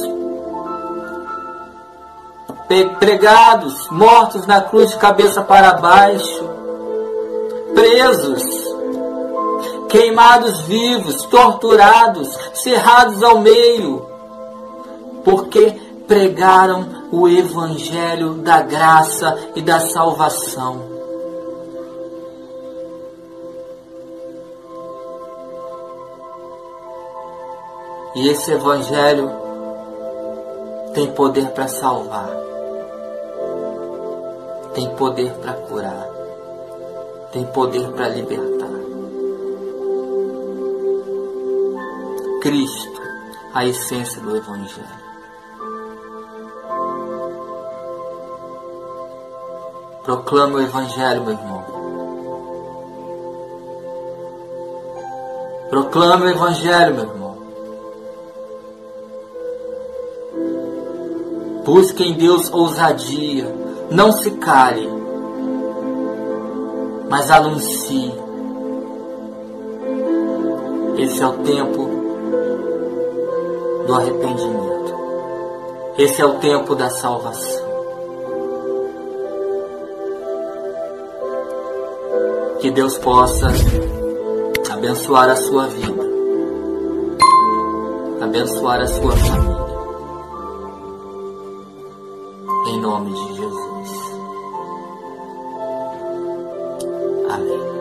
pregados, mortos na cruz de cabeça para baixo, presos, queimados vivos, torturados, cerrados ao meio, porque pregaram o evangelho da graça e da salvação. E esse evangelho tem poder para salvar tem poder para curar, tem poder para libertar. Cristo, a essência do Evangelho. Proclame o Evangelho, meu irmão. Proclame o Evangelho, meu irmão. Busque em Deus ousadia não se cale, mas anuncie. Esse é o tempo do arrependimento. Esse é o tempo da salvação. Que Deus possa abençoar a sua vida, abençoar a sua família. Em nome de Jesus. Amém.